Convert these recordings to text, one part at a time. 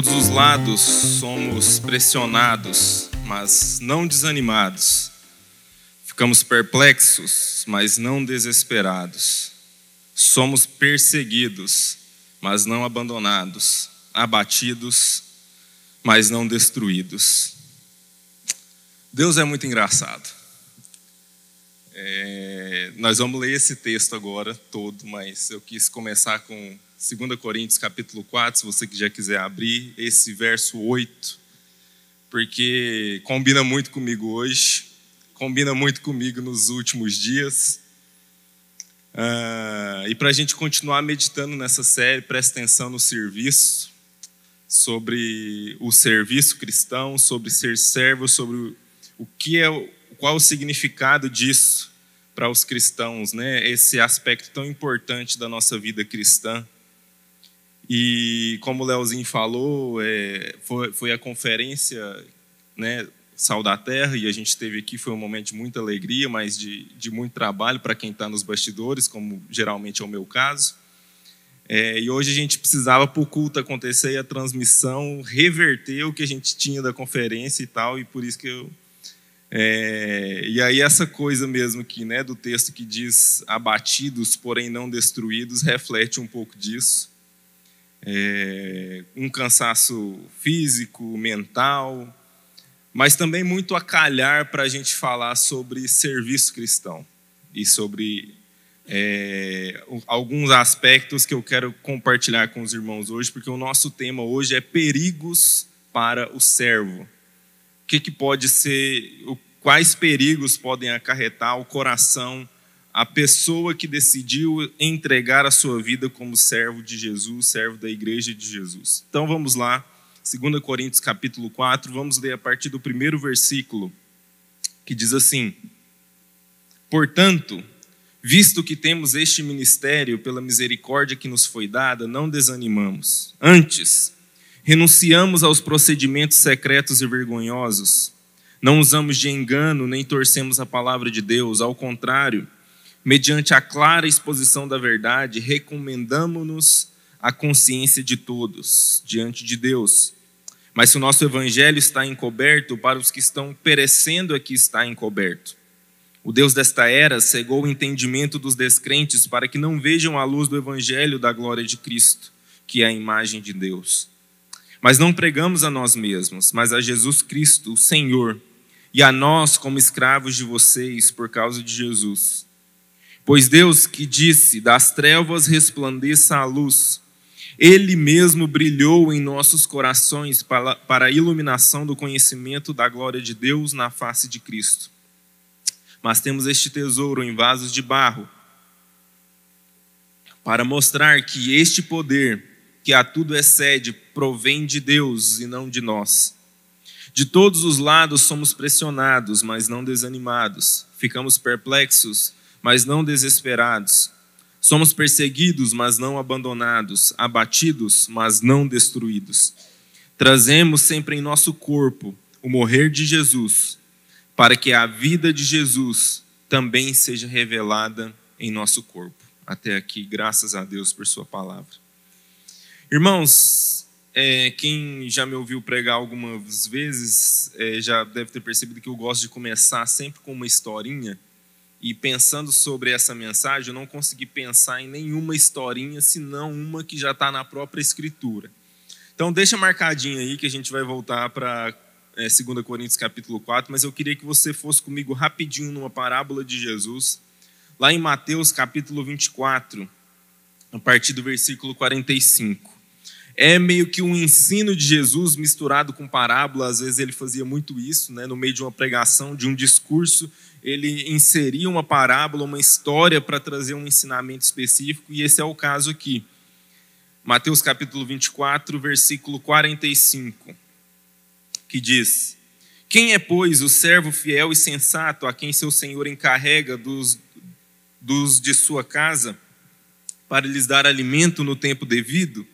todos os lados somos pressionados, mas não desanimados. Ficamos perplexos, mas não desesperados. Somos perseguidos, mas não abandonados. Abatidos, mas não destruídos. Deus é muito engraçado. É, nós vamos ler esse texto agora todo, mas eu quis começar com 2 Coríntios capítulo 4, se você já quiser abrir, esse verso 8, porque combina muito comigo hoje, combina muito comigo nos últimos dias. Uh, e para a gente continuar meditando nessa série, presta atenção no serviço, sobre o serviço cristão, sobre ser servo, sobre o que é, qual o significado disso para os cristãos, né? Esse aspecto tão importante da nossa vida cristã. E como o Leozinho falou, é, foi, foi, a conferência né, Sal da Terra, e a gente teve aqui, foi um momento de muita alegria, mas de, de muito trabalho para quem está nos bastidores, como geralmente é o meu caso. É, e hoje a gente precisava, para o culto acontecer e a transmissão, reverter o que a gente tinha da conferência e tal, e por isso que eu. É, e aí, essa coisa mesmo que, né, do texto que diz abatidos, porém não destruídos, reflete um pouco disso é, um cansaço físico, mental, mas também muito a calhar para a gente falar sobre serviço cristão e sobre é, alguns aspectos que eu quero compartilhar com os irmãos hoje, porque o nosso tema hoje é perigos para o servo. O que, que pode ser, quais perigos podem acarretar o coração a pessoa que decidiu entregar a sua vida como servo de Jesus, servo da igreja de Jesus. Então vamos lá, 2 Coríntios capítulo 4, vamos ler a partir do primeiro versículo, que diz assim: Portanto, visto que temos este ministério pela misericórdia que nos foi dada, não desanimamos. Antes, renunciamos aos procedimentos secretos e vergonhosos. Não usamos de engano nem torcemos a palavra de Deus, ao contrário, mediante a clara exposição da verdade, recomendamos-nos a consciência de todos diante de Deus. Mas se o nosso evangelho está encoberto, para os que estão perecendo aqui está encoberto. O Deus desta era cegou o entendimento dos descrentes para que não vejam a luz do evangelho da glória de Cristo, que é a imagem de Deus. Mas não pregamos a nós mesmos, mas a Jesus Cristo, o Senhor, e a nós como escravos de vocês por causa de Jesus Pois Deus que disse: Das trevas resplandeça a luz, Ele mesmo brilhou em nossos corações para, para a iluminação do conhecimento da glória de Deus na face de Cristo. Mas temos este tesouro em vasos de barro, para mostrar que este poder, que a tudo excede, provém de Deus e não de nós. De todos os lados somos pressionados, mas não desanimados. Ficamos perplexos, mas não desesperados. Somos perseguidos, mas não abandonados, abatidos, mas não destruídos. Trazemos sempre em nosso corpo o morrer de Jesus, para que a vida de Jesus também seja revelada em nosso corpo. Até aqui, graças a Deus por Sua palavra. Irmãos, é, quem já me ouviu pregar algumas vezes é, já deve ter percebido que eu gosto de começar sempre com uma historinha e pensando sobre essa mensagem, eu não consegui pensar em nenhuma historinha, senão uma que já está na própria Escritura. Então, deixa marcadinho aí que a gente vai voltar para é, 2 Coríntios capítulo 4, mas eu queria que você fosse comigo rapidinho numa parábola de Jesus, lá em Mateus capítulo 24, a partir do versículo 45 é meio que um ensino de Jesus misturado com parábola. Às vezes ele fazia muito isso, né? no meio de uma pregação, de um discurso, ele inseria uma parábola, uma história para trazer um ensinamento específico, e esse é o caso aqui. Mateus capítulo 24, versículo 45, que diz: Quem é, pois, o servo fiel e sensato a quem seu senhor encarrega dos, dos de sua casa para lhes dar alimento no tempo devido?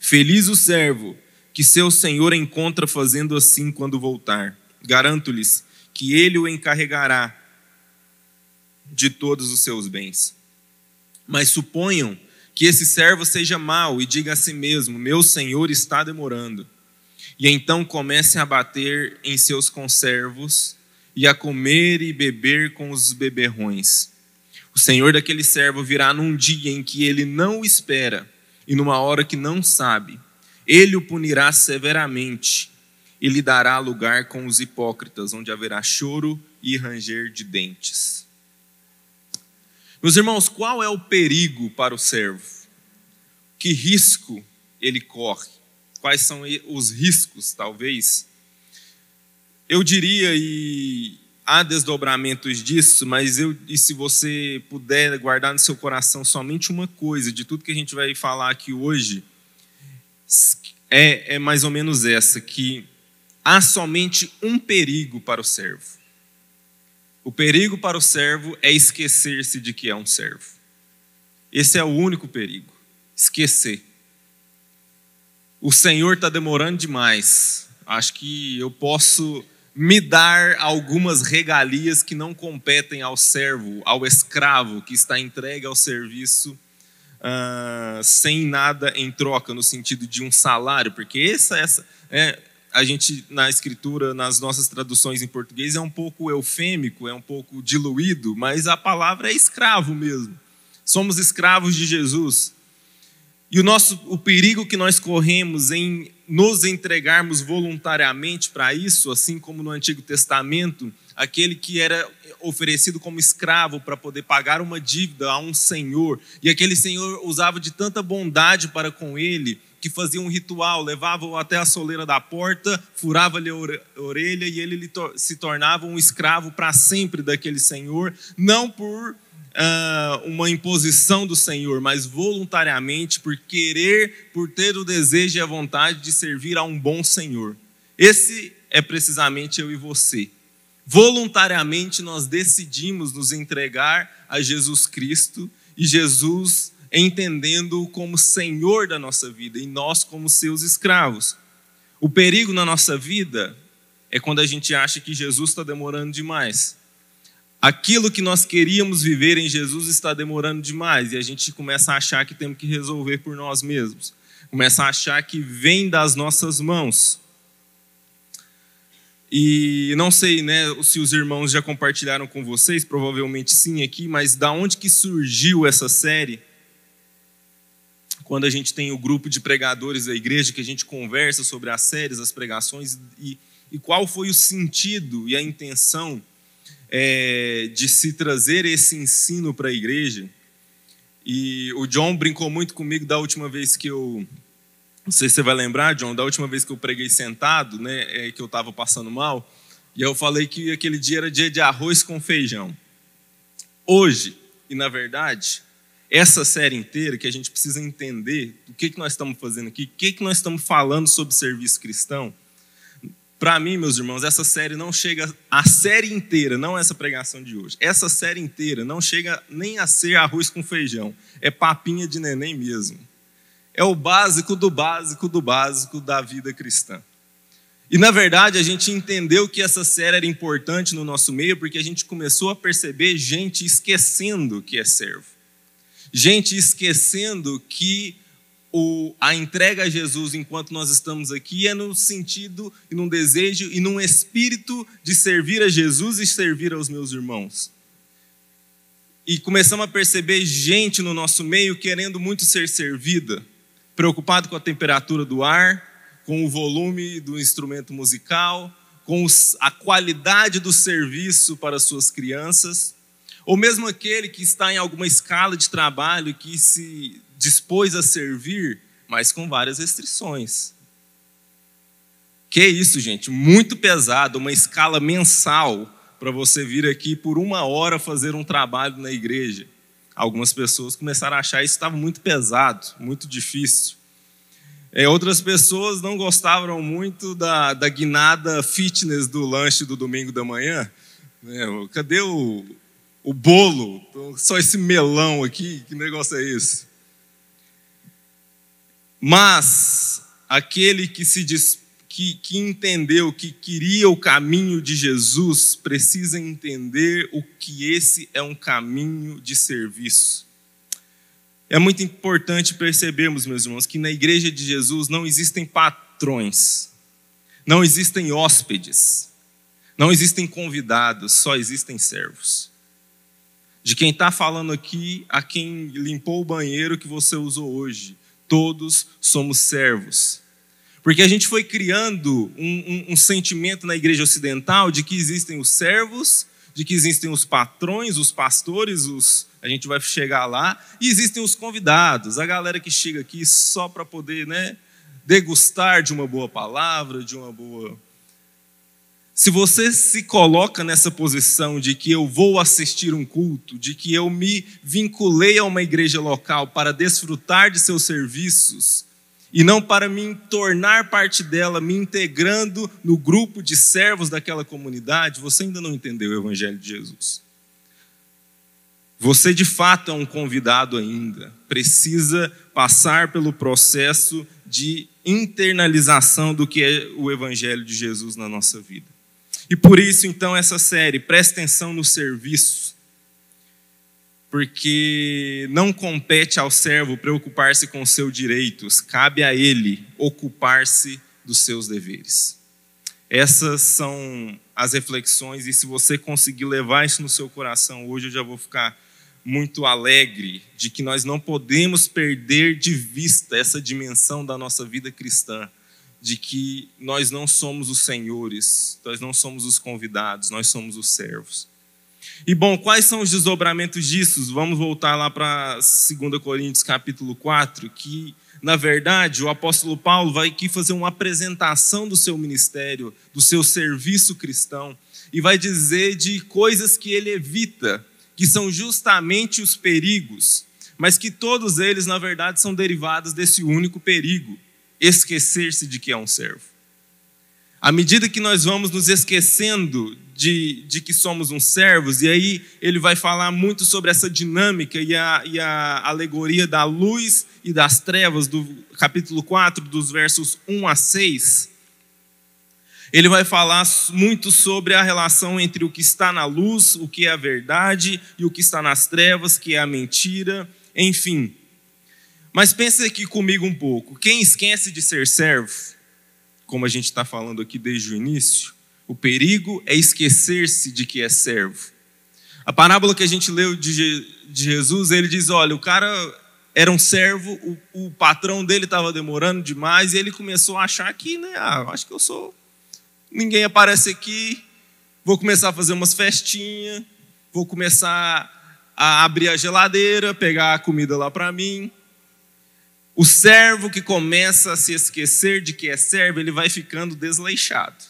Feliz o servo que seu senhor encontra fazendo assim quando voltar. Garanto-lhes que ele o encarregará de todos os seus bens. Mas suponham que esse servo seja mau e diga a si mesmo: Meu senhor está demorando. e então comecem a bater em seus conservos e a comer e beber com os beberrões. O senhor daquele servo virá num dia em que ele não o espera e numa hora que não sabe. Ele o punirá severamente e lhe dará lugar com os hipócritas, onde haverá choro e ranger de dentes. Meus irmãos, qual é o perigo para o servo? Que risco ele corre? Quais são os riscos, talvez? Eu diria, e há desdobramentos disso, mas eu, e se você puder guardar no seu coração somente uma coisa de tudo que a gente vai falar aqui hoje, é, é mais ou menos essa: que há somente um perigo para o servo. O perigo para o servo é esquecer-se de que é um servo. Esse é o único perigo: esquecer. O Senhor está demorando demais. Acho que eu posso me dar algumas regalias que não competem ao servo, ao escravo que está entregue ao serviço uh, sem nada em troca, no sentido de um salário, porque essa, essa é, a gente na escritura, nas nossas traduções em português, é um pouco eufêmico, é um pouco diluído, mas a palavra é escravo mesmo. Somos escravos de Jesus. E o nosso o perigo que nós corremos em nos entregarmos voluntariamente para isso, assim como no Antigo Testamento, aquele que era oferecido como escravo para poder pagar uma dívida a um senhor, e aquele senhor usava de tanta bondade para com ele, que fazia um ritual, levava-o até a soleira da porta, furava-lhe a orelha e ele se tornava um escravo para sempre daquele senhor, não por uh, uma imposição do Senhor, mas voluntariamente por querer, por ter o desejo e a vontade de servir a um bom Senhor. Esse é precisamente eu e você. Voluntariamente nós decidimos nos entregar a Jesus Cristo e Jesus entendendo-o como Senhor da nossa vida e nós como seus escravos. O perigo na nossa vida é quando a gente acha que Jesus está demorando demais aquilo que nós queríamos viver em Jesus está demorando demais e a gente começa a achar que temos que resolver por nós mesmos. Começa a achar que vem das nossas mãos. E não sei, né, se os irmãos já compartilharam com vocês, provavelmente sim aqui, mas da onde que surgiu essa série? Quando a gente tem o grupo de pregadores da igreja que a gente conversa sobre as séries, as pregações e, e qual foi o sentido e a intenção é, de se trazer esse ensino para a igreja. E o John brincou muito comigo da última vez que eu. Não sei se você vai lembrar, John, da última vez que eu preguei sentado, né, é, que eu estava passando mal, e eu falei que aquele dia era dia de arroz com feijão. Hoje, e na verdade, essa série inteira que a gente precisa entender o que, que nós estamos fazendo aqui, o que, que nós estamos falando sobre serviço cristão, para mim, meus irmãos, essa série não chega, a série inteira, não essa pregação de hoje, essa série inteira não chega nem a ser arroz com feijão, é papinha de neném mesmo. É o básico do básico do básico da vida cristã. E na verdade, a gente entendeu que essa série era importante no nosso meio porque a gente começou a perceber gente esquecendo que é servo. Gente esquecendo que o, a entrega a Jesus enquanto nós estamos aqui é no sentido e num desejo e num espírito de servir a Jesus e servir aos meus irmãos. E começamos a perceber gente no nosso meio querendo muito ser servida, preocupado com a temperatura do ar, com o volume do instrumento musical, com os, a qualidade do serviço para suas crianças, ou mesmo aquele que está em alguma escala de trabalho que se dispôs a servir, mas com várias restrições. Que isso, gente? Muito pesado, uma escala mensal para você vir aqui por uma hora fazer um trabalho na igreja. Algumas pessoas começaram a achar isso estava muito pesado, muito difícil. É, outras pessoas não gostavam muito da, da guinada fitness do lanche do domingo da manhã. É, cadê o, o bolo? Só esse melão aqui, que negócio é esse? Mas aquele que se diz, que, que entendeu que queria o caminho de Jesus precisa entender o que esse é um caminho de serviço. É muito importante percebermos, meus irmãos, que na igreja de Jesus não existem patrões. Não existem hóspedes, não existem convidados, só existem servos. De quem está falando aqui a quem limpou o banheiro que você usou hoje, todos somos servos. Porque a gente foi criando um, um, um, sentimento na igreja ocidental de que existem os servos, de que existem os patrões, os pastores, os, a gente vai chegar lá, e existem os convidados, a galera que chega aqui só para poder né, degustar de uma boa palavra, de uma boa. Se você se coloca nessa posição de que eu vou assistir um culto, de que eu me vinculei a uma igreja local para desfrutar de seus serviços, e não para me tornar parte dela, me integrando no grupo de servos daquela comunidade, você ainda não entendeu o Evangelho de Jesus. Você de fato é um convidado ainda, precisa passar pelo processo de internalização do que é o Evangelho de Jesus na nossa vida. E por isso, então, essa série, preste atenção no serviço porque não compete ao servo preocupar-se com seus direitos, cabe a ele ocupar-se dos seus deveres. Essas são as reflexões, e se você conseguir levar isso no seu coração hoje, eu já vou ficar muito alegre de que nós não podemos perder de vista essa dimensão da nossa vida cristã, de que nós não somos os senhores, nós não somos os convidados, nós somos os servos. E bom, quais são os desdobramentos disso? Vamos voltar lá para 2 Coríntios capítulo 4, que na verdade o apóstolo Paulo vai aqui fazer uma apresentação do seu ministério, do seu serviço cristão, e vai dizer de coisas que ele evita, que são justamente os perigos, mas que todos eles na verdade são derivados desse único perigo, esquecer-se de que é um servo. À medida que nós vamos nos esquecendo de, de que somos uns servos, e aí ele vai falar muito sobre essa dinâmica e a, e a alegoria da luz e das trevas, do capítulo 4, dos versos 1 a 6. Ele vai falar muito sobre a relação entre o que está na luz, o que é a verdade, e o que está nas trevas, que é a mentira, enfim. Mas pense aqui comigo um pouco: quem esquece de ser servo, como a gente está falando aqui desde o início, o perigo é esquecer-se de que é servo. A parábola que a gente leu de, Jesus, ele diz: olha, o cara era um servo, o, o patrão dele estava demorando demais, e ele começou a achar que, né, ah, acho que eu sou. Ninguém aparece aqui, vou começar a fazer umas festinhas, vou começar a abrir a geladeira, pegar a comida lá para mim. O servo que começa a se esquecer de que é servo, ele vai ficando desleixado.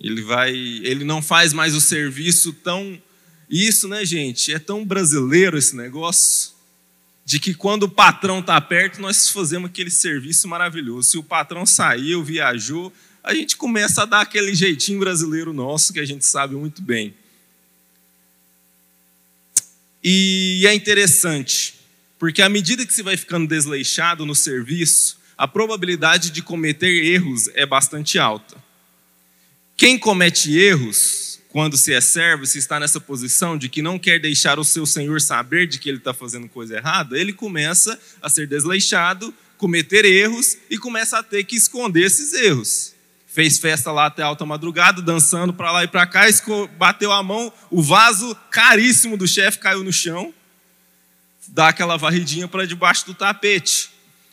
Ele vai, ele não faz mais o serviço tão isso, né, gente? É tão brasileiro esse negócio de que quando o patrão está perto, nós fazemos aquele serviço maravilhoso. Se o patrão saiu, viajou, a gente começa a dar aquele jeitinho brasileiro nosso que a gente sabe muito bem. E é interessante, porque à medida que você vai ficando desleixado no serviço, a probabilidade de cometer erros é bastante alta. Quem comete erros quando se é servo, se está nessa posição de que não quer deixar o seu senhor saber de que ele está fazendo coisa errada, ele começa a ser desleixado, cometer erros e começa a ter que esconder esses erros. Fez festa lá até alta madrugada, dançando para lá e para cá, bateu a mão, o vaso caríssimo do chefe caiu no chão, dá aquela varridinha para debaixo do tapete.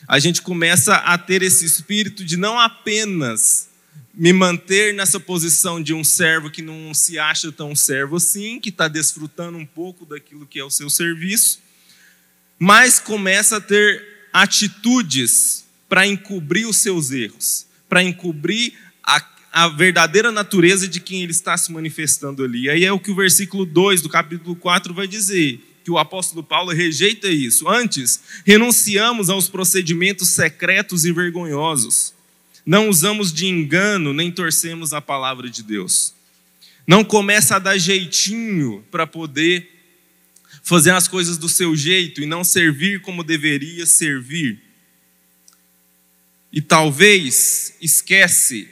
A gente começa a ter esse espírito de não apenas me manter nessa posição de um servo que não se acha tão servo assim, que está desfrutando um pouco daquilo que é o seu serviço, mas começa a ter atitudes para encobrir os seus erros, para encobrir a, a, verdadeira natureza de quem ele está se manifestando ali. Aí é o que o versículo 2 do capítulo 4 vai dizer. Que o apóstolo Paulo rejeita isso. Antes, renunciamos aos procedimentos secretos e vergonhosos não usamos de engano nem torcemos a palavra de Deus. Não começa a dar jeitinho para poder fazer as coisas do seu jeito e não servir como deveria servir. E talvez esquece,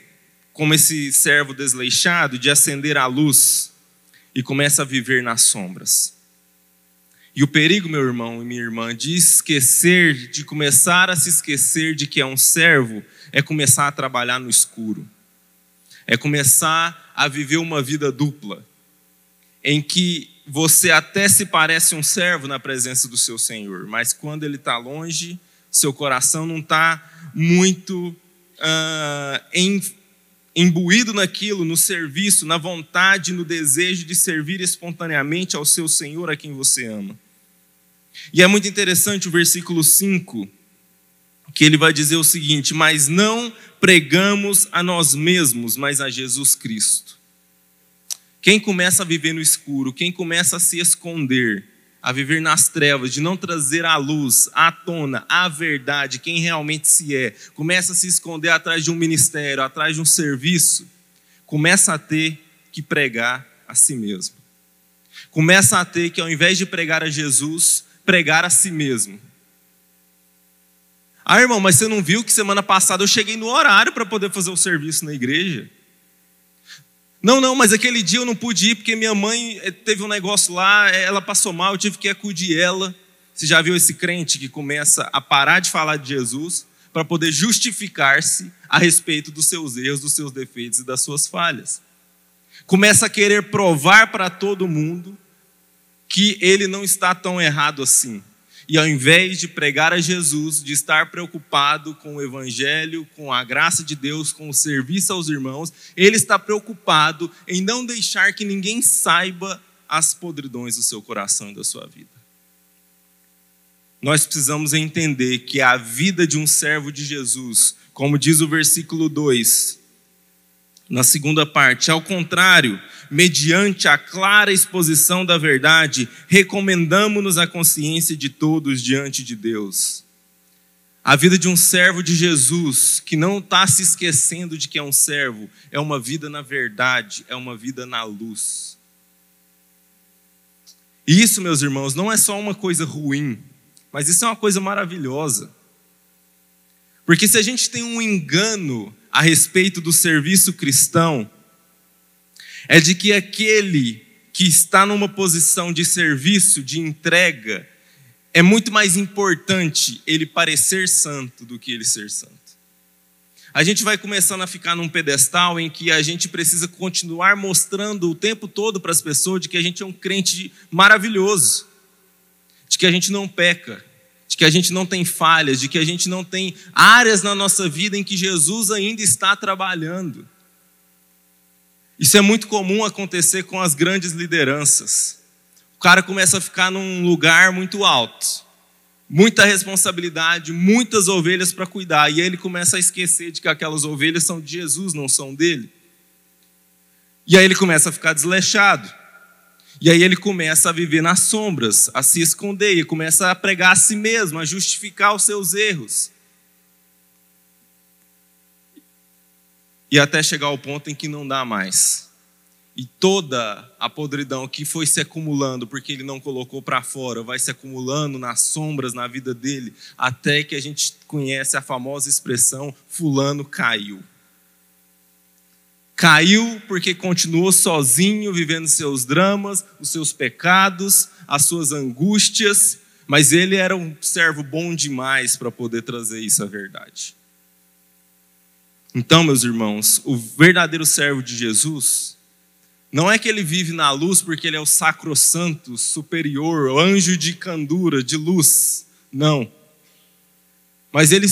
como esse servo desleixado, de acender a luz e começa a viver nas sombras. E o perigo, meu irmão e minha irmã, de esquecer, de começar a se esquecer de que é um servo, é começar a trabalhar no escuro. É começar a viver uma vida dupla, em que você até se parece um servo na presença do seu Senhor, mas quando ele está longe, seu coração não está muito uh, em, imbuído naquilo, no serviço, na vontade, no desejo de servir espontaneamente ao seu Senhor a quem você ama. E é muito interessante o versículo 5, que ele vai dizer o seguinte: Mas não pregamos a nós mesmos, mas a Jesus Cristo. Quem começa a viver no escuro, quem começa a se esconder, a viver nas trevas, de não trazer à luz, à tona, a verdade, quem realmente se é, começa a se esconder atrás de um ministério, atrás de um serviço, começa a ter que pregar a si mesmo. Começa a ter que, ao invés de pregar a Jesus, pregar a si mesmo. Ah, irmão, mas você não viu que semana passada eu cheguei no horário para poder fazer o serviço na igreja? Não, não, mas aquele dia eu não pude ir porque minha mãe eh, teve um negócio lá, eh, ela passou mal, eu tive que acudir ela. Você já viu esse crente que começa a parar de falar de Jesus para poder justificar-se a respeito dos seus erros, dos seus defeitos e das suas falhas? Começa a querer provar para todo mundo que ele não está tão errado assim. E ao invés de pregar a Jesus, de estar preocupado com o Evangelho, com a graça de Deus, com o serviço aos irmãos, ele está preocupado em não deixar que ninguém saiba as podridões do seu coração e da sua vida. Nós precisamos entender que a vida de um servo de Jesus, como diz o versículo 2, na segunda parte, ao contrário, mediante a clara exposição da verdade, recomendamos-nos a consciência de todos diante de Deus. A vida de um servo de Jesus, que não está se esquecendo de que é um servo, é uma vida na verdade, é uma vida na luz. E isso, meus irmãos, não é só uma coisa ruim, mas isso é uma coisa maravilhosa. Porque se a gente tem um engano a respeito do serviço cristão, é de que aquele que está numa posição de serviço, de entrega, é muito mais importante ele parecer santo do que ele ser santo. A gente vai começando a ficar num pedestal em que a gente precisa continuar mostrando o tempo todo para as pessoas de que a gente é um crente maravilhoso, de que a gente não peca, de que a gente não tem falhas, de que a gente não tem áreas na nossa vida em que Jesus ainda está trabalhando. Isso é muito comum acontecer com as grandes lideranças. O cara começa a ficar num lugar muito alto, muita responsabilidade, muitas ovelhas para cuidar, e ele começa a esquecer de que aquelas ovelhas são de Jesus, não são dele. E aí ele começa a ficar desleixado. E aí ele começa a viver nas sombras, a se esconder, e começa a pregar a si mesmo, a justificar os seus erros. e até chegar ao ponto em que não dá mais. E toda a podridão que foi se acumulando, porque ele não colocou para fora, vai se acumulando nas sombras na vida dele, até que a gente conhece a famosa expressão: Fulano caiu. Caiu porque continuou sozinho, vivendo seus dramas, os seus pecados, as suas angústias, mas ele era um servo bom demais para poder trazer isso à verdade. Então, meus irmãos, o verdadeiro servo de Jesus não é que ele vive na luz porque ele é o sacrosanto, superior, o anjo de candura, de luz. Não. Mas ele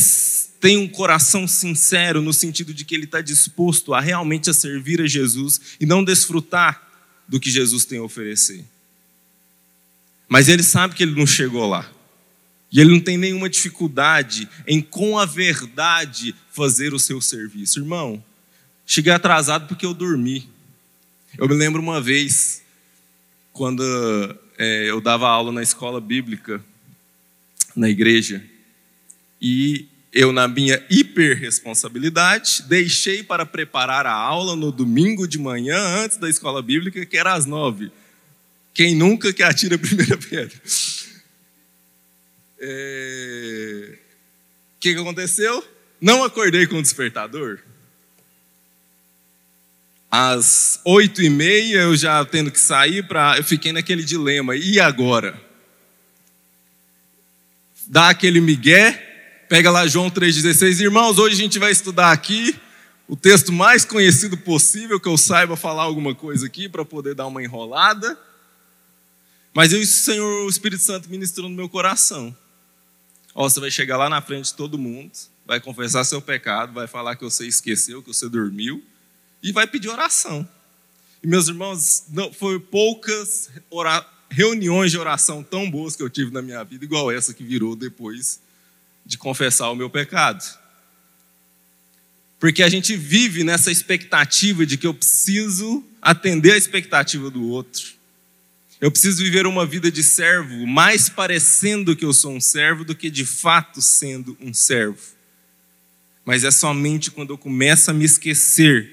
tem um coração sincero no sentido de que ele está disposto a realmente a servir a Jesus e não desfrutar do que Jesus tem a oferecer. Mas ele sabe que ele não chegou lá. E ele não tem nenhuma dificuldade em, com a verdade, fazer o seu serviço. Irmão, cheguei atrasado porque eu dormi. Eu me lembro uma vez, quando é, eu dava aula na escola bíblica, na igreja, e eu, na minha hiperresponsabilidade, deixei para preparar a aula no domingo de manhã, antes da escola bíblica, que era às nove. Quem nunca que atira a primeira pedra? É... O que, aconteceu? Não acordei com o despertador. Às oito e meia eu já tendo que sair para, eu fiquei naquele dilema. E agora? Dá aquele migué, pega lá João 3,16. Irmãos, hoje a gente vai estudar aqui o texto mais conhecido possível, que eu saiba falar alguma coisa aqui para poder dar uma enrolada. Mas eu o Senhor, o Espírito Santo ministrou no meu coração. Ó, você vai chegar lá na frente de todo mundo, vai confessar seu pecado, vai falar que você esqueceu, que você dormiu e vai pedir oração. E meus irmãos, não foi poucas reuniões de oração tão boas que eu tive na minha vida, igual essa que virou depois de confessar o meu pecado. Porque a gente vive nessa expectativa de que eu preciso atender a expectativa do outro. Eu preciso viver uma vida de servo, mais parecendo que eu sou um servo do que de fato sendo um servo. Mas é somente quando eu começo a me esquecer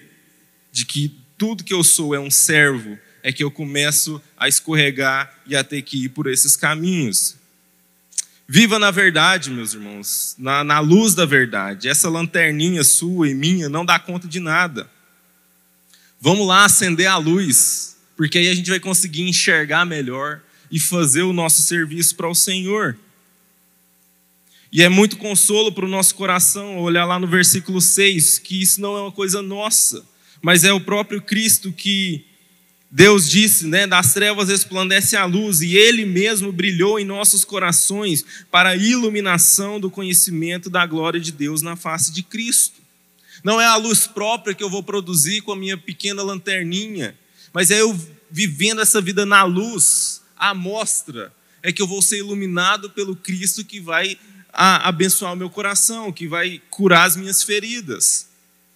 de que tudo que eu sou é um servo, é que eu começo a escorregar e a ter que ir por esses caminhos. Viva na verdade, meus irmãos, na, na luz da verdade. Essa lanterninha sua e minha não dá conta de nada. Vamos lá acender a luz porque aí a gente vai conseguir enxergar melhor e fazer o nosso serviço para o Senhor. E é muito consolo para o nosso coração olhar lá no versículo 6 que isso não é uma coisa nossa, mas é o próprio Cristo que Deus disse, né, das trevas resplandece a luz, e Ele mesmo brilhou em nossos corações para a iluminação do conhecimento da glória de Deus na face de Cristo. Não é a luz própria que eu vou produzir com a minha pequena lanterninha, mas é eu vivendo essa vida na luz, a mostra é que eu vou ser iluminado pelo Cristo que vai abençoar o meu coração, que vai curar as minhas feridas.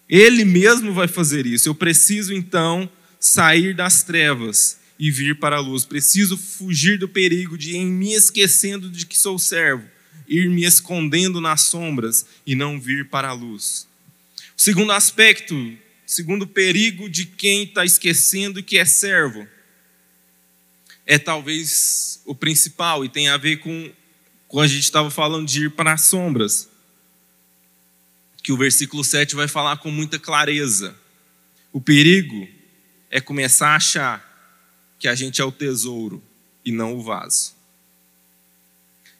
Ele mesmo vai fazer isso. Eu preciso então sair das trevas e vir para a luz. Preciso fugir do perigo de, em me esquecendo de que sou servo, ir me escondendo nas sombras e não vir para a luz. O segundo aspecto segundo perigo de quem está esquecendo que é servo, é talvez o principal e tem a ver com quando a gente estava falando de ir para as sombras, que o versículo 7 vai falar com muita clareza. O perigo é começar a achar que a gente é o tesouro e não o vaso.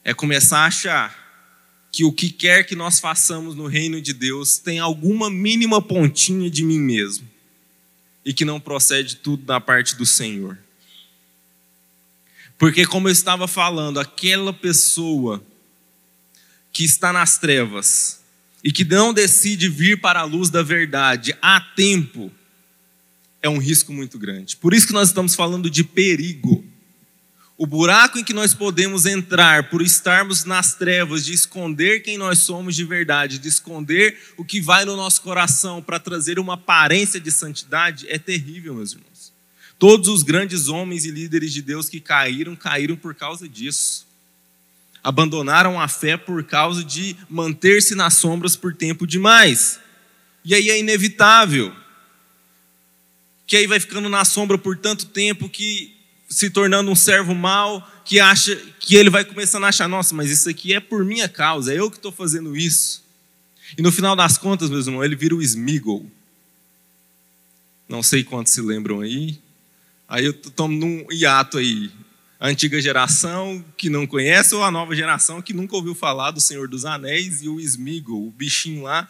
É começar a achar que o que quer que nós façamos no reino de Deus tem alguma mínima pontinha de mim mesmo e que não procede tudo da parte do Senhor. Porque, como eu estava falando, aquela pessoa que está nas trevas e que não decide vir para a luz da verdade a tempo, é um risco muito grande. Por isso que nós estamos falando de perigo. O buraco em que nós podemos entrar por estarmos nas trevas, de esconder quem nós somos de verdade, de esconder o que vai no nosso coração para trazer uma aparência de santidade, é terrível, meus irmãos. Todos os grandes homens e líderes de Deus que caíram, caíram por causa disso. Abandonaram a fé por causa de manter-se nas sombras por tempo demais. E aí é inevitável que aí vai ficando na sombra por tanto tempo que se tornando um servo mau, que acha que ele vai começando a achar, nossa, mas isso aqui é por minha causa, é eu que estou fazendo isso. E no final das contas, meus irmãos, ele vira o Smigol. Não sei quantos se lembram aí. Aí eu estou num hiato aí. A antiga geração que não conhece ou a nova geração que nunca ouviu falar do Senhor dos Anéis e o Smigol, o bichinho lá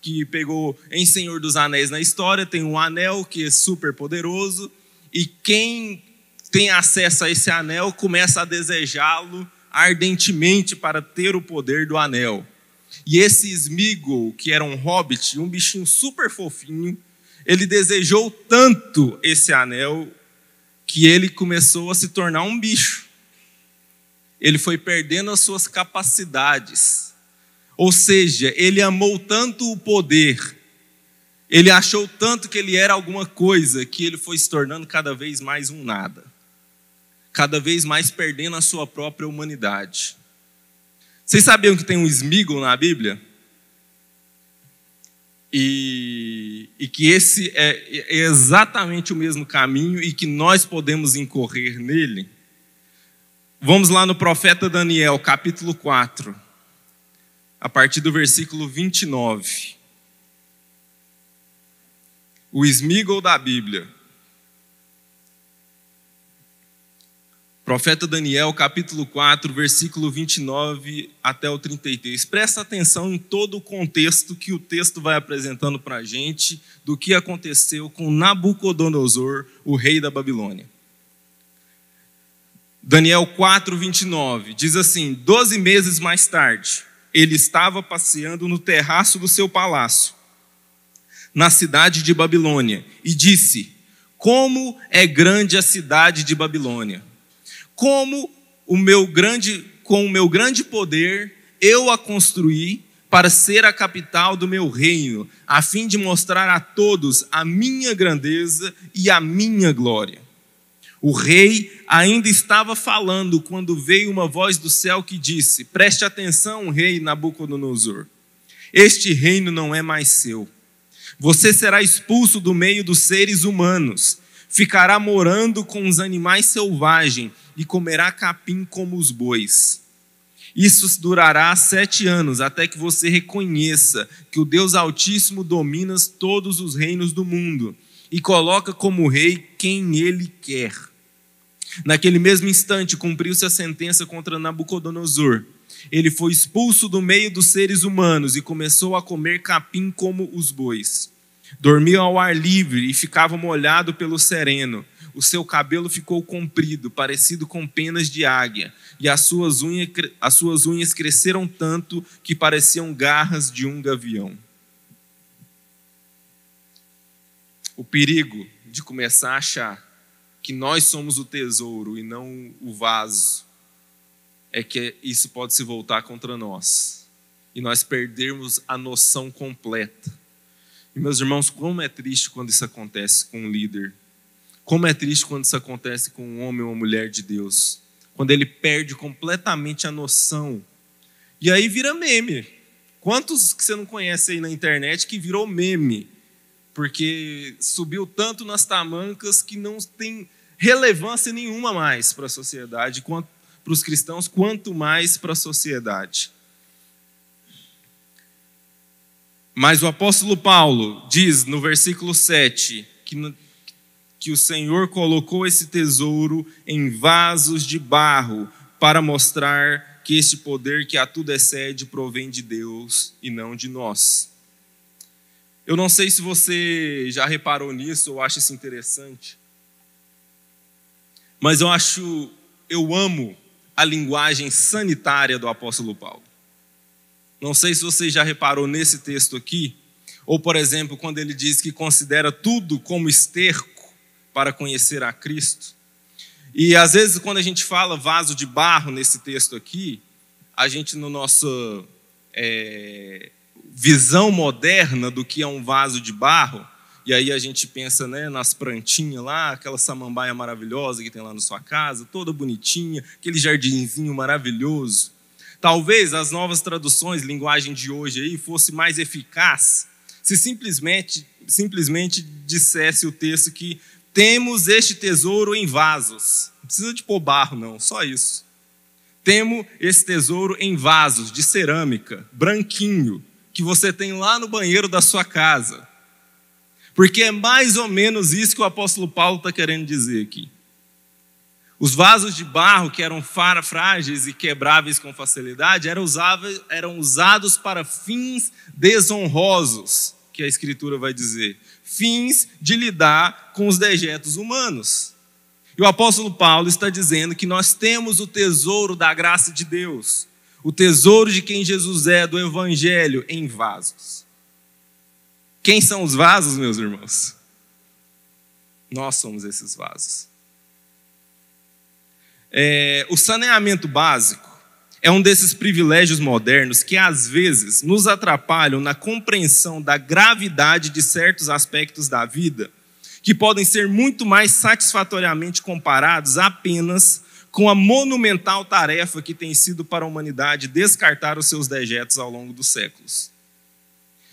que pegou em Senhor dos Anéis na história, tem um anel que é super poderoso e quem tem acesso a esse anel começa a desejá-lo ardentemente para ter o poder do anel. E esse Smeagol, que era um hobbit, um bichinho super fofinho, ele desejou tanto esse anel que ele começou a se tornar um bicho. Ele foi perdendo as suas capacidades. Ou seja, ele amou tanto o poder, ele achou tanto que ele era alguma coisa, que ele foi se tornando cada vez mais um nada cada vez mais perdendo a sua própria humanidade. Vocês sabiam que tem um Smigol na Bíblia? E, e, que esse é, é exatamente o mesmo caminho e que nós podemos incorrer nele? Vamos lá no profeta Daniel, capítulo 4, a partir do versículo 29. O Smigol da Bíblia. Profeta Daniel, capítulo 4, versículo 29 até o 33. Presta atenção em todo o contexto que o texto vai apresentando para a gente do que aconteceu com Nabucodonosor, o rei da Babilônia. Daniel 4, 29 diz assim: Doze meses mais tarde, ele estava passeando no terraço do seu palácio, na cidade de Babilônia, e disse: Como é grande a cidade de Babilônia! Como o meu grande, com o meu grande poder eu a construí para ser a capital do meu reino, a fim de mostrar a todos a minha grandeza e a minha glória. O rei ainda estava falando quando veio uma voz do céu que disse: Preste atenção, rei Nabucodonosor. Este reino não é mais seu. Você será expulso do meio dos seres humanos, ficará morando com os animais selvagens e comerá capim como os bois. Isso durará sete anos, até que você reconheça que o Deus Altíssimo domina todos os reinos do mundo e coloca como rei quem ele quer. Naquele mesmo instante, cumpriu-se a sentença contra Nabucodonosor. Ele foi expulso do meio dos seres humanos e começou a comer capim como os bois. Dormia ao ar livre e ficava molhado pelo sereno. O seu cabelo ficou comprido, parecido com penas de águia, e as suas, unhas, as suas unhas cresceram tanto que pareciam garras de um gavião. O perigo de começar a achar que nós somos o tesouro e não o vaso, é que isso pode se voltar contra nós e nós perdermos a noção completa. E meus irmãos, como é triste quando isso acontece com um líder. Como é triste quando isso acontece com um homem ou uma mulher de Deus. Quando ele perde completamente a noção. E aí vira meme. Quantos que você não conhece aí na internet que virou meme? porque subiu tanto nas tamancas que não tem relevância nenhuma mais para a sociedade, para os cristãos, quanto mais para a sociedade. Mas o apóstolo Paulo diz no versículo 7 que, que o Senhor colocou esse tesouro em vasos de barro para mostrar que este poder que a tudo excede provém de Deus e não de nós. Eu não sei se você já reparou nisso ou acha isso interessante, mas eu acho, eu amo a linguagem sanitária do apóstolo Paulo. Não sei se você já reparou nesse texto aqui, ou por exemplo, quando ele diz que considera tudo como esterco para conhecer a Cristo. E às vezes, quando a gente fala vaso de barro nesse texto aqui, a gente, no nosso é, visão moderna do que é um vaso de barro, e aí a gente pensa né, nas plantinhas lá, aquela samambaia maravilhosa que tem lá na sua casa, toda bonitinha, aquele jardinzinho maravilhoso. Talvez as novas traduções, linguagem de hoje aí, fosse mais eficaz se simplesmente, simplesmente dissesse o texto que temos este tesouro em vasos. Não precisa de pôr barro, não, só isso. Temos esse tesouro em vasos de cerâmica, branquinho, que você tem lá no banheiro da sua casa. Porque é mais ou menos isso que o apóstolo Paulo está querendo dizer aqui. Os vasos de barro, que eram frágeis e quebráveis com facilidade, eram usados, para fins desonrosos, que a Escritura vai dizer. Fins de lidar com os dejetos humanos. E o apóstolo Paulo está dizendo que nós temos o tesouro da graça de Deus o tesouro de quem Jesus é, do Evangelho, em vasos. Quem são os vasos, meus irmãos? Nós somos esses vasos. É, o saneamento básico é um desses privilégios modernos que às vezes nos atrapalham na compreensão da gravidade de certos aspectos da vida, que podem ser muito mais satisfatoriamente comparados apenas com a monumental tarefa que tem sido para a humanidade descartar os seus dejetos ao longo dos séculos.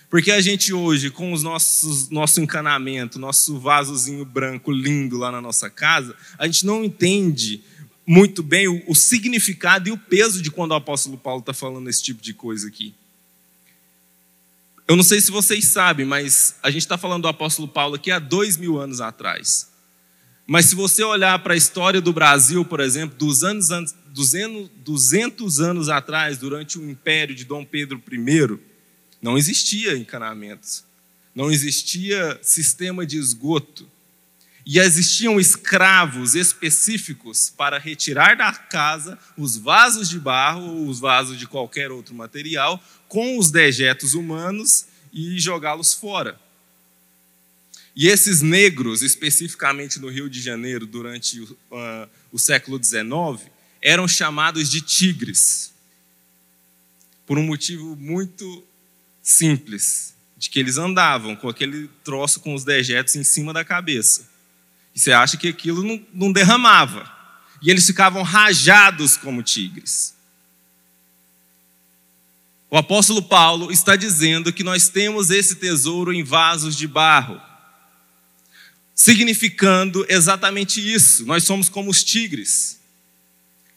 Porque a gente hoje, com os nossos nosso encanamento, nosso vasozinho branco lindo lá na nossa casa, a gente não entende muito bem o, o significado e o peso de quando o apóstolo Paulo está falando esse tipo de coisa aqui. Eu não sei se vocês sabem, mas a gente está falando do apóstolo Paulo aqui há dois mil anos atrás. Mas se você olhar para a história do Brasil, por exemplo, dos anos, 200, 200 anos atrás, durante o império de Dom Pedro I, não existia encanamentos, não existia sistema de esgoto. E existiam escravos específicos para retirar da casa os vasos de barro ou os vasos de qualquer outro material com os dejetos humanos e jogá-los fora. E esses negros, especificamente no Rio de Janeiro, durante uh, o século XIX, eram chamados de tigres. Por um motivo muito simples, de que eles andavam com aquele troço com os dejetos em cima da cabeça. E você acha que aquilo não, não derramava. E eles ficavam rajados como tigres. O apóstolo Paulo está dizendo que nós temos esse tesouro em vasos de barro, significando exatamente isso. Nós somos como os tigres,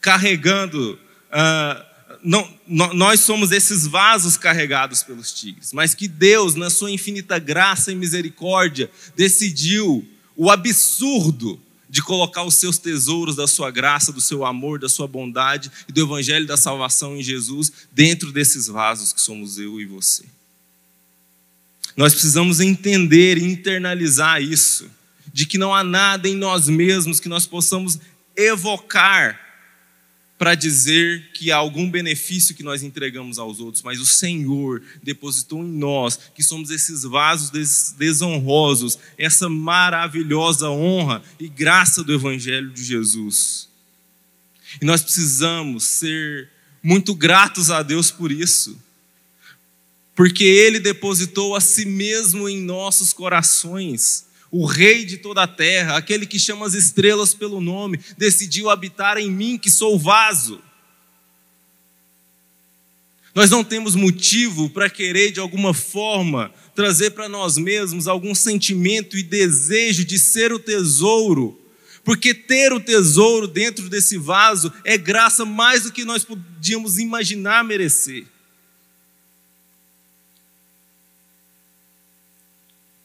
carregando. Uh, não, nós somos esses vasos carregados pelos tigres, mas que Deus, na sua infinita graça e misericórdia, decidiu o absurdo de colocar os seus tesouros da sua graça, do seu amor, da sua bondade e do evangelho da salvação em Jesus dentro desses vasos que somos eu e você. Nós precisamos entender e internalizar isso, de que não há nada em nós mesmos que nós possamos evocar para dizer que há algum benefício que nós entregamos aos outros, mas o Senhor depositou em nós, que somos esses vasos desonrosos, essa maravilhosa honra e graça do Evangelho de Jesus. E nós precisamos ser muito gratos a Deus por isso, porque Ele depositou a si mesmo em nossos corações o Rei de toda a terra, aquele que chama as estrelas pelo nome, decidiu habitar em mim, que sou vaso. Nós não temos motivo para querer, de alguma forma, trazer para nós mesmos algum sentimento e desejo de ser o tesouro, porque ter o tesouro dentro desse vaso é graça mais do que nós podíamos imaginar merecer.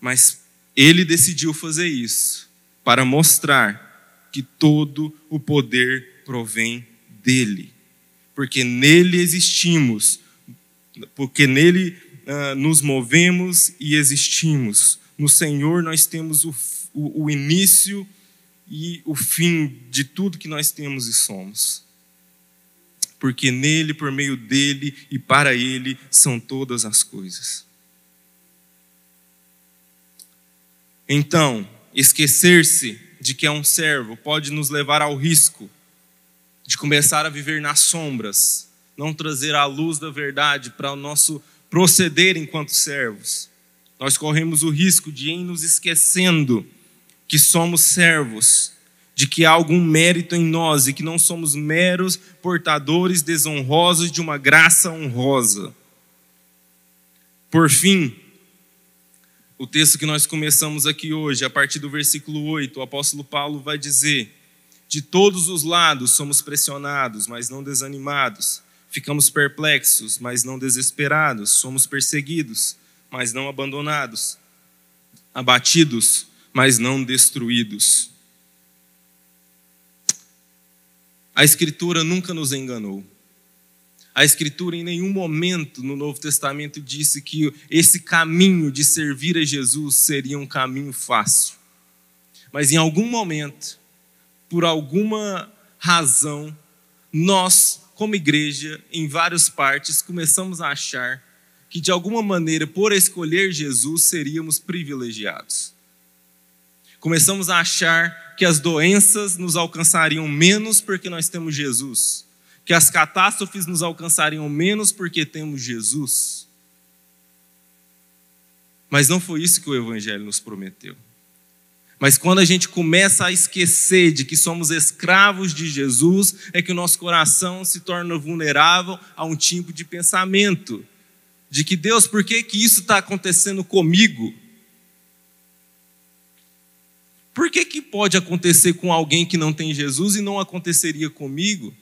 Mas ele decidiu fazer isso para mostrar que todo o poder provém dele, porque nele existimos, porque nele uh, nos movemos e existimos. No Senhor nós temos o, o, o início e o fim de tudo que nós temos e somos. Porque nele, por meio dele e para ele são todas as coisas. Então, esquecer-se de que é um servo pode nos levar ao risco de começar a viver nas sombras, não trazer a luz da verdade para o nosso proceder enquanto servos. Nós corremos o risco de, em nos esquecendo que somos servos, de que há algum mérito em nós e que não somos meros portadores desonrosos de uma graça honrosa. Por fim, o texto que nós começamos aqui hoje, a partir do versículo 8, o apóstolo Paulo vai dizer: De todos os lados somos pressionados, mas não desanimados. Ficamos perplexos, mas não desesperados. Somos perseguidos, mas não abandonados. Abatidos, mas não destruídos. A Escritura nunca nos enganou. A Escritura em nenhum momento no Novo Testamento disse que esse caminho de servir a Jesus seria um caminho fácil. Mas em algum momento, por alguma razão, nós, como igreja, em várias partes, começamos a achar que de alguma maneira, por escolher Jesus, seríamos privilegiados. Começamos a achar que as doenças nos alcançariam menos porque nós temos Jesus que as catástrofes nos alcançariam menos porque temos Jesus. Mas não foi isso que o Evangelho nos prometeu. Mas quando a gente começa a esquecer de que somos escravos de Jesus, é que o nosso coração se torna vulnerável a um tipo de pensamento. De que, Deus, por que, que isso está acontecendo comigo? Por que, que pode acontecer com alguém que não tem Jesus e não aconteceria comigo?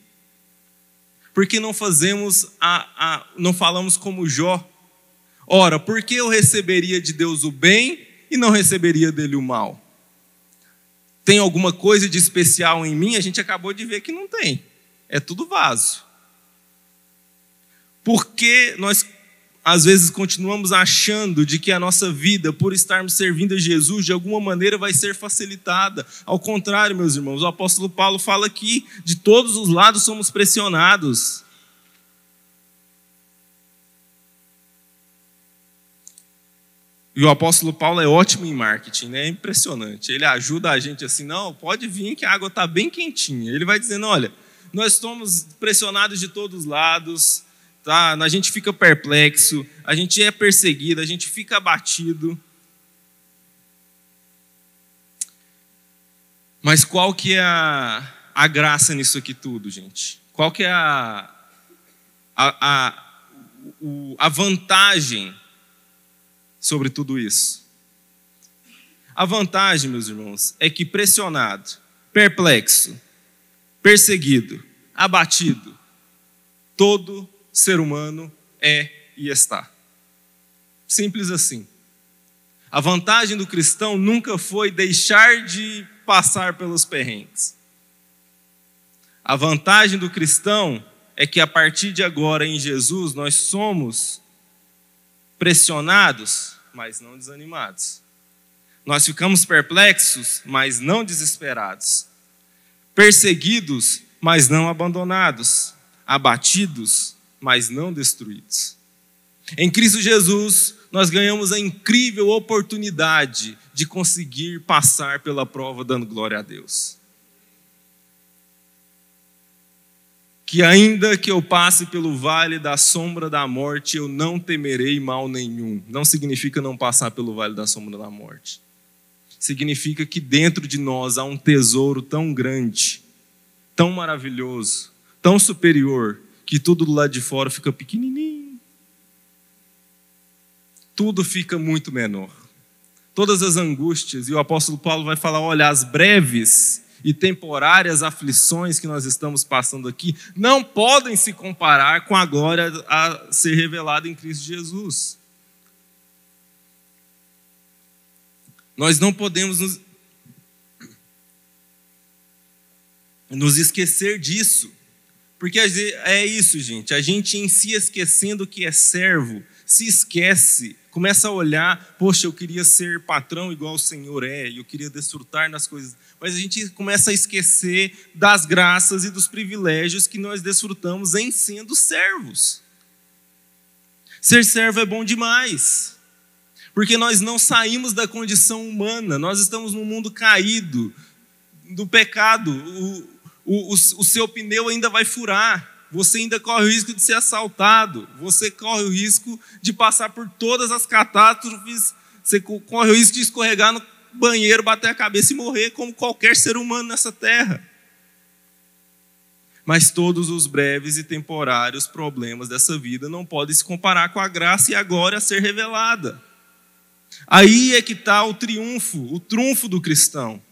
Por que não fazemos a, a, não falamos como Jó? Ora, por que eu receberia de Deus o bem e não receberia dele o mal? tem alguma coisa de especial em mim? A gente acabou de ver que não tem. É tudo vaso. Porque nós às vezes continuamos achando de que a nossa vida, por estarmos servindo a Jesus, de alguma maneira vai ser facilitada. Ao contrário, meus irmãos, o apóstolo Paulo fala que de todos os lados somos pressionados. E o apóstolo Paulo é ótimo em marketing, né? É impressionante. Ele ajuda a gente assim, não, pode vir que a água está bem quentinha. Ele vai dizendo, olha, nós estamos pressionados de todos os lados, tá? A gente fica perplexo, a gente é perseguido, a gente fica abatido. Mas qual que é a, a graça nisso aqui tudo, gente? Qual que é a, a, a, a vantagem sobre tudo isso. A vantagem, meus irmãos, é que pressionado, perplexo, perseguido, abatido, todo ser humano é e está. Simples assim. A vantagem do cristão nunca foi deixar de passar pelos perrengues. A vantagem do cristão é que a partir de agora em Jesus nós somos pressionados mas não desanimados. Nós ficamos perplexos, mas não desesperados. Perseguidos, mas não abandonados. Abatidos, mas não destruídos. Em Cristo Jesus, nós ganhamos a incrível oportunidade de conseguir passar pela prova dando glória a Deus. que ainda que eu passe pelo vale da sombra da morte, eu não temerei mal nenhum. Não significa não passar pelo vale da sombra da morte. Significa que dentro de nós há um tesouro tão grande, tão maravilhoso, tão superior, que tudo do lado de fora fica pequenininho. Tudo fica muito menor. Todas as angústias, e o apóstolo Paulo vai falar: olha, as breves e temporárias aflições que nós estamos passando aqui não podem se comparar com a glória a ser revelada em Cristo Jesus. Nós não podemos nos, nos esquecer disso, porque é isso, gente. A gente em si esquecendo que é servo, se esquece começa a olhar, poxa, eu queria ser patrão igual o Senhor é, eu queria desfrutar nas coisas. Mas a gente começa a esquecer das graças e dos privilégios que nós desfrutamos em sendo servos. Ser servo é bom demais, porque nós não saímos da condição humana, nós estamos num mundo caído, do pecado, o, o, o, o seu pneu ainda vai furar você ainda corre o risco de ser assaltado, você corre o risco de passar por todas as catástrofes, você corre o risco de escorregar no banheiro, bater a cabeça e morrer, como qualquer ser humano nessa terra. Mas todos os breves e temporários problemas dessa vida não podem se comparar com a graça e a glória a ser revelada. Aí é que está o triunfo, o trunfo do cristão.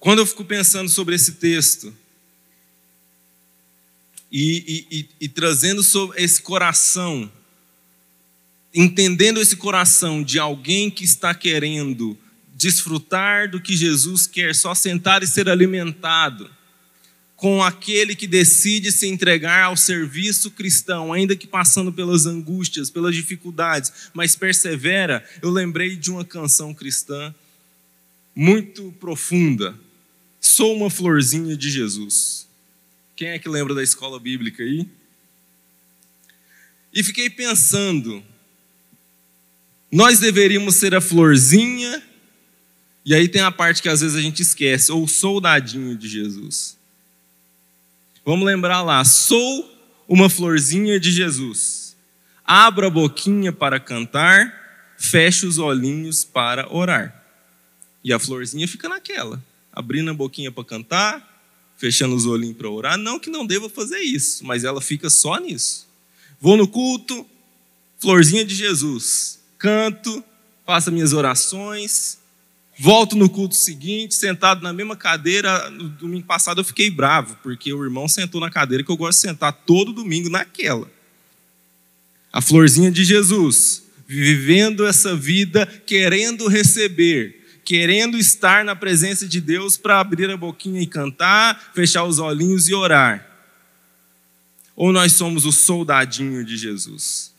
Quando eu fico pensando sobre esse texto e, e, e, e trazendo sobre esse coração, entendendo esse coração de alguém que está querendo desfrutar do que Jesus quer, só sentar e ser alimentado, com aquele que decide se entregar ao serviço cristão, ainda que passando pelas angústias, pelas dificuldades, mas persevera, eu lembrei de uma canção cristã muito profunda, Sou uma florzinha de Jesus. Quem é que lembra da escola bíblica aí? E fiquei pensando, nós deveríamos ser a florzinha, e aí tem a parte que às vezes a gente esquece, ou soldadinho de Jesus. Vamos lembrar lá, sou uma florzinha de Jesus. Abra a boquinha para cantar, feche os olhinhos para orar. E a florzinha fica naquela abrindo a boquinha para cantar, fechando os olhinhos para orar. Não que não deva fazer isso, mas ela fica só nisso. Vou no culto, florzinha de Jesus, canto, faço minhas orações, volto no culto seguinte, sentado na mesma cadeira. No domingo passado eu fiquei bravo, porque o irmão sentou na cadeira que eu gosto de sentar todo domingo naquela. A florzinha de Jesus vivendo essa vida querendo receber, querendo estar na presença de Deus para abrir a boquinha e cantar, fechar os olhinhos e orar. Ou nós somos o soldadinho de Jesus?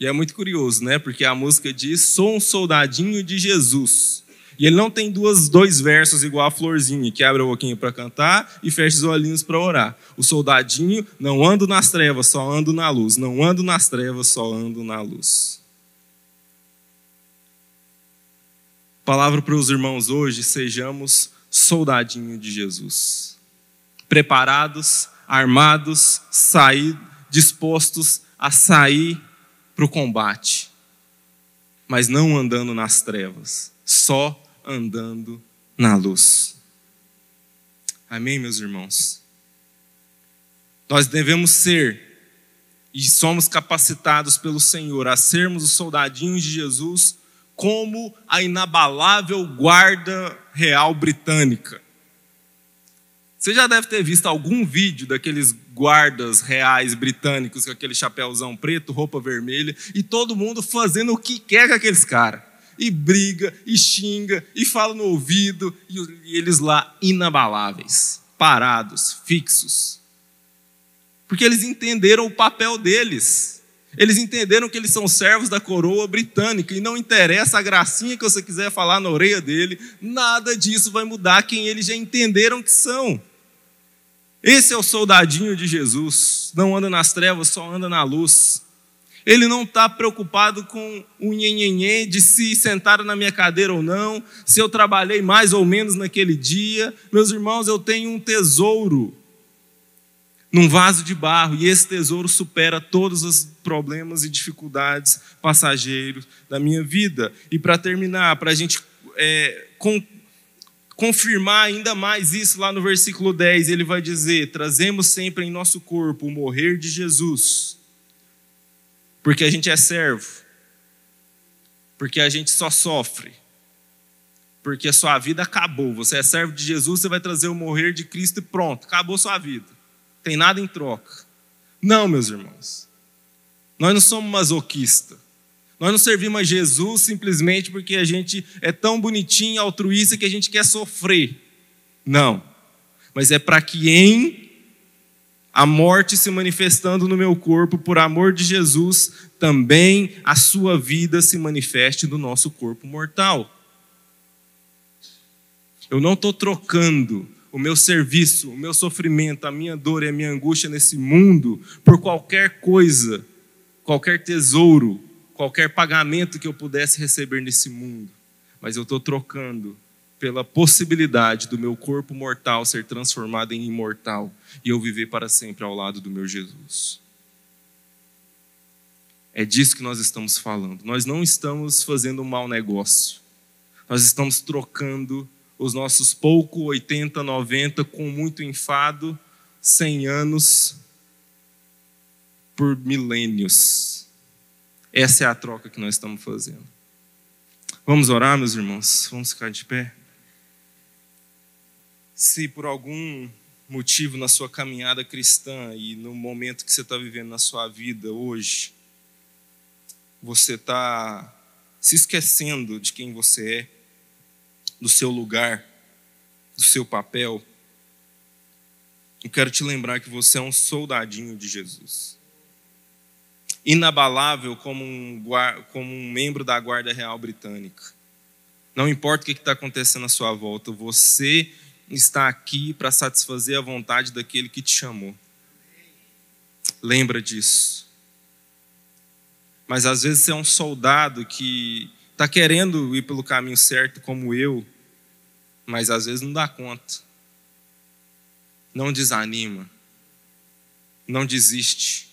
E é muito curioso, né? Porque a música diz: Sou um soldadinho de Jesus. E ele não tem duas, dois versos igual a florzinha, que abre a boquinha para cantar e fecha os olhinhos para orar. O soldadinho, não ando nas trevas, só ando na luz. Não ando nas trevas, só ando na luz. Palavra para os irmãos hoje: sejamos soldadinho de Jesus. Preparados, armados, sair, dispostos a sair para o combate, mas não andando nas trevas, só andando na luz. Amém, meus irmãos? Nós devemos ser e somos capacitados pelo Senhor a sermos os soldadinhos de Jesus como a inabalável guarda real britânica. Você já deve ter visto algum vídeo daqueles guardas reais britânicos com aquele chapéuzão preto, roupa vermelha, e todo mundo fazendo o que quer com aqueles caras e briga, e xinga, e fala no ouvido, e eles lá inabaláveis, parados, fixos. Porque eles entenderam o papel deles. Eles entenderam que eles são servos da coroa britânica e não interessa a gracinha que você quiser falar na orelha dele, nada disso vai mudar quem eles já entenderam que são. Esse é o soldadinho de Jesus, não anda nas trevas, só anda na luz. Ele não está preocupado com o nhenhenhê de se sentar na minha cadeira ou não, se eu trabalhei mais ou menos naquele dia. Meus irmãos, eu tenho um tesouro num vaso de barro, e esse tesouro supera todos os problemas e dificuldades passageiros da minha vida. E para terminar, para a gente é, com, confirmar ainda mais isso, lá no versículo 10, ele vai dizer: Trazemos sempre em nosso corpo o morrer de Jesus porque a gente é servo, porque a gente só sofre, porque a sua vida acabou. Você é servo de Jesus, você vai trazer o morrer de Cristo e pronto, acabou sua vida. Tem nada em troca. Não, meus irmãos. Nós não somos masoquista. Nós não servimos a Jesus simplesmente porque a gente é tão bonitinho, altruísta que a gente quer sofrer. Não. Mas é para que em a morte se manifestando no meu corpo, por amor de Jesus, também a sua vida se manifeste no nosso corpo mortal. Eu não estou trocando o meu serviço, o meu sofrimento, a minha dor e a minha angústia nesse mundo por qualquer coisa, qualquer tesouro, qualquer pagamento que eu pudesse receber nesse mundo. Mas eu estou trocando pela possibilidade do meu corpo mortal ser transformado em imortal e eu viver para sempre ao lado do meu Jesus. É disso que nós estamos falando. Nós não estamos fazendo um mau negócio. Nós estamos trocando os nossos pouco 80, 90 com muito enfado, 100 anos por milênios. Essa é a troca que nós estamos fazendo. Vamos orar, meus irmãos? Vamos ficar de pé? se por algum motivo na sua caminhada cristã e no momento que você está vivendo na sua vida hoje, você está se esquecendo de quem você é, do seu lugar, do seu papel, eu quero te lembrar que você é um soldadinho de Jesus. Inabalável como um, como um membro da Guarda Real Britânica. Não importa o que está acontecendo à sua volta, você está aqui para satisfazer a vontade daquele que te chamou. Lembra disso. Mas às vezes você é um soldado que está querendo ir pelo caminho certo, como eu, mas às vezes não dá conta. Não desanima. Não desiste.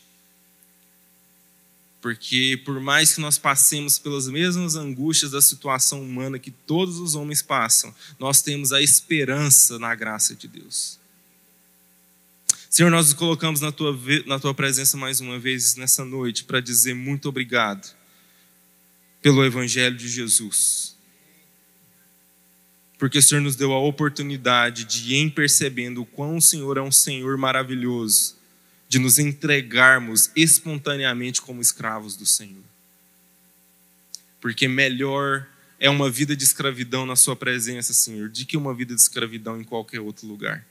Porque por mais que nós passemos pelas mesmas angústias da situação humana que todos os homens passam, nós temos a esperança na graça de Deus. Senhor, nós nos colocamos na tua, na tua presença mais uma vez nessa noite para dizer muito obrigado pelo Evangelho de Jesus. Porque o Senhor nos deu a oportunidade de, em percebendo o quão o Senhor é um Senhor maravilhoso, de nos entregarmos espontaneamente como escravos do Senhor. Porque melhor é uma vida de escravidão na Sua presença, Senhor, do que uma vida de escravidão em qualquer outro lugar.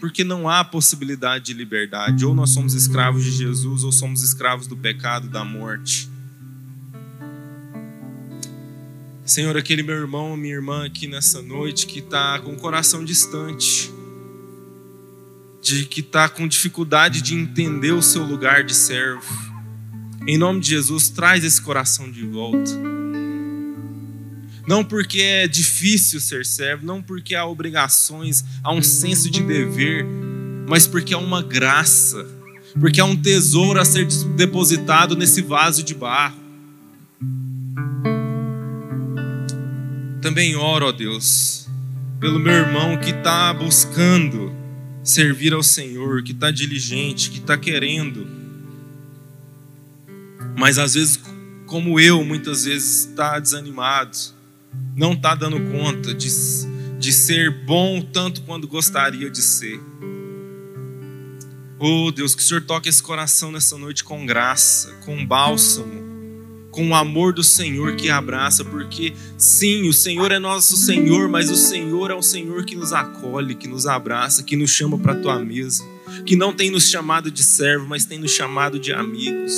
Porque não há possibilidade de liberdade. Ou nós somos escravos de Jesus, ou somos escravos do pecado, da morte. Senhor, aquele meu irmão, minha irmã aqui nessa noite que está com o coração distante, de que está com dificuldade de entender o seu lugar de servo. Em nome de Jesus, traz esse coração de volta. Não porque é difícil ser servo, não porque há obrigações, há um senso de dever, mas porque há uma graça, porque há um tesouro a ser depositado nesse vaso de barro. Também oro, ó Deus, pelo meu irmão que está buscando servir ao Senhor, que está diligente, que está querendo, mas às vezes, como eu, muitas vezes está desanimado, não está dando conta de, de ser bom tanto quanto gostaria de ser. Oh Deus, que o Senhor toque esse coração nessa noite com graça, com bálsamo, com o amor do Senhor que abraça, porque sim, o Senhor é nosso Senhor, mas o Senhor é o Senhor que nos acolhe, que nos abraça, que nos chama para a tua mesa, que não tem nos chamado de servo, mas tem nos chamado de amigos.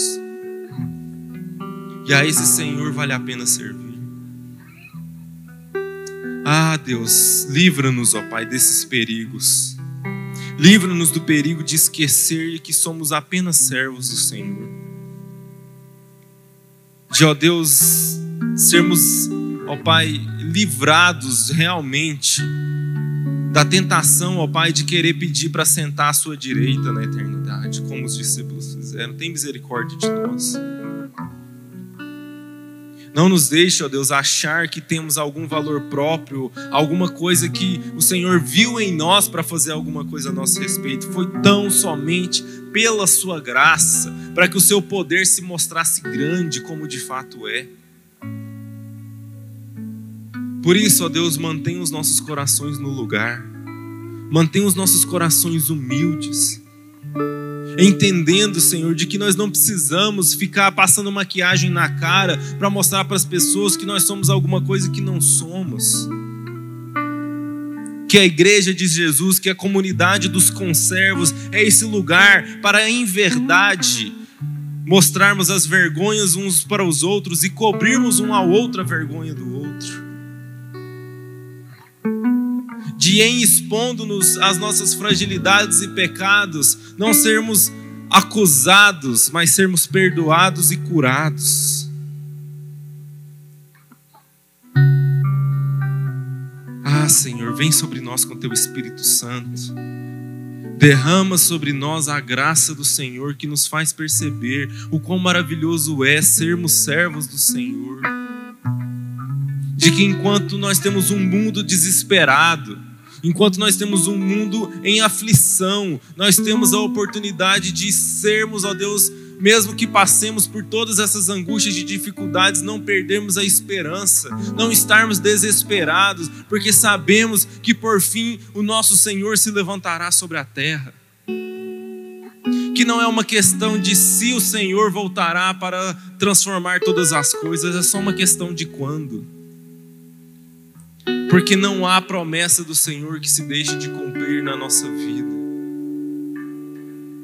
E a esse Senhor vale a pena servir. Ah, Deus, livra-nos, ó Pai, desses perigos. Livra-nos do perigo de esquecer que somos apenas servos do Senhor de, ó Deus, sermos, ó Pai, livrados realmente da tentação, ó Pai, de querer pedir para sentar à sua direita na eternidade, como os discípulos fizeram. Tem misericórdia de nós. Não nos deixe, ó Deus, achar que temos algum valor próprio, alguma coisa que o Senhor viu em nós para fazer alguma coisa a nosso respeito. Foi tão somente pela Sua graça, para que o Seu poder se mostrasse grande como de fato é. Por isso, ó Deus, mantenha os nossos corações no lugar, mantenha os nossos corações humildes entendendo, Senhor, de que nós não precisamos ficar passando maquiagem na cara para mostrar para as pessoas que nós somos alguma coisa que não somos. Que a igreja de Jesus, que a comunidade dos conservos é esse lugar para, em verdade, mostrarmos as vergonhas uns para os outros e cobrirmos um ao outro a vergonha do outro de em expondo-nos às nossas fragilidades e pecados, não sermos acusados, mas sermos perdoados e curados. Ah, Senhor, vem sobre nós com teu Espírito Santo. Derrama sobre nós a graça do Senhor que nos faz perceber o quão maravilhoso é sermos servos do Senhor. De que enquanto nós temos um mundo desesperado, Enquanto nós temos um mundo em aflição, nós temos a oportunidade de sermos, ó Deus, mesmo que passemos por todas essas angústias e dificuldades, não perdermos a esperança, não estarmos desesperados, porque sabemos que por fim o nosso Senhor se levantará sobre a terra. Que não é uma questão de se o Senhor voltará para transformar todas as coisas, é só uma questão de quando porque não há promessa do Senhor que se deixe de cumprir na nossa vida.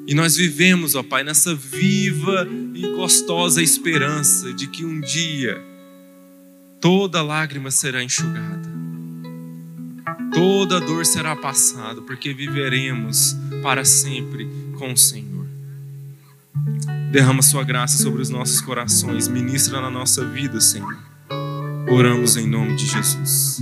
E nós vivemos, ó Pai, nessa viva e gostosa esperança de que um dia toda lágrima será enxugada, toda dor será passada, porque viveremos para sempre com o Senhor. Derrama Sua graça sobre os nossos corações, ministra na nossa vida, Senhor. Oramos em nome de Jesus.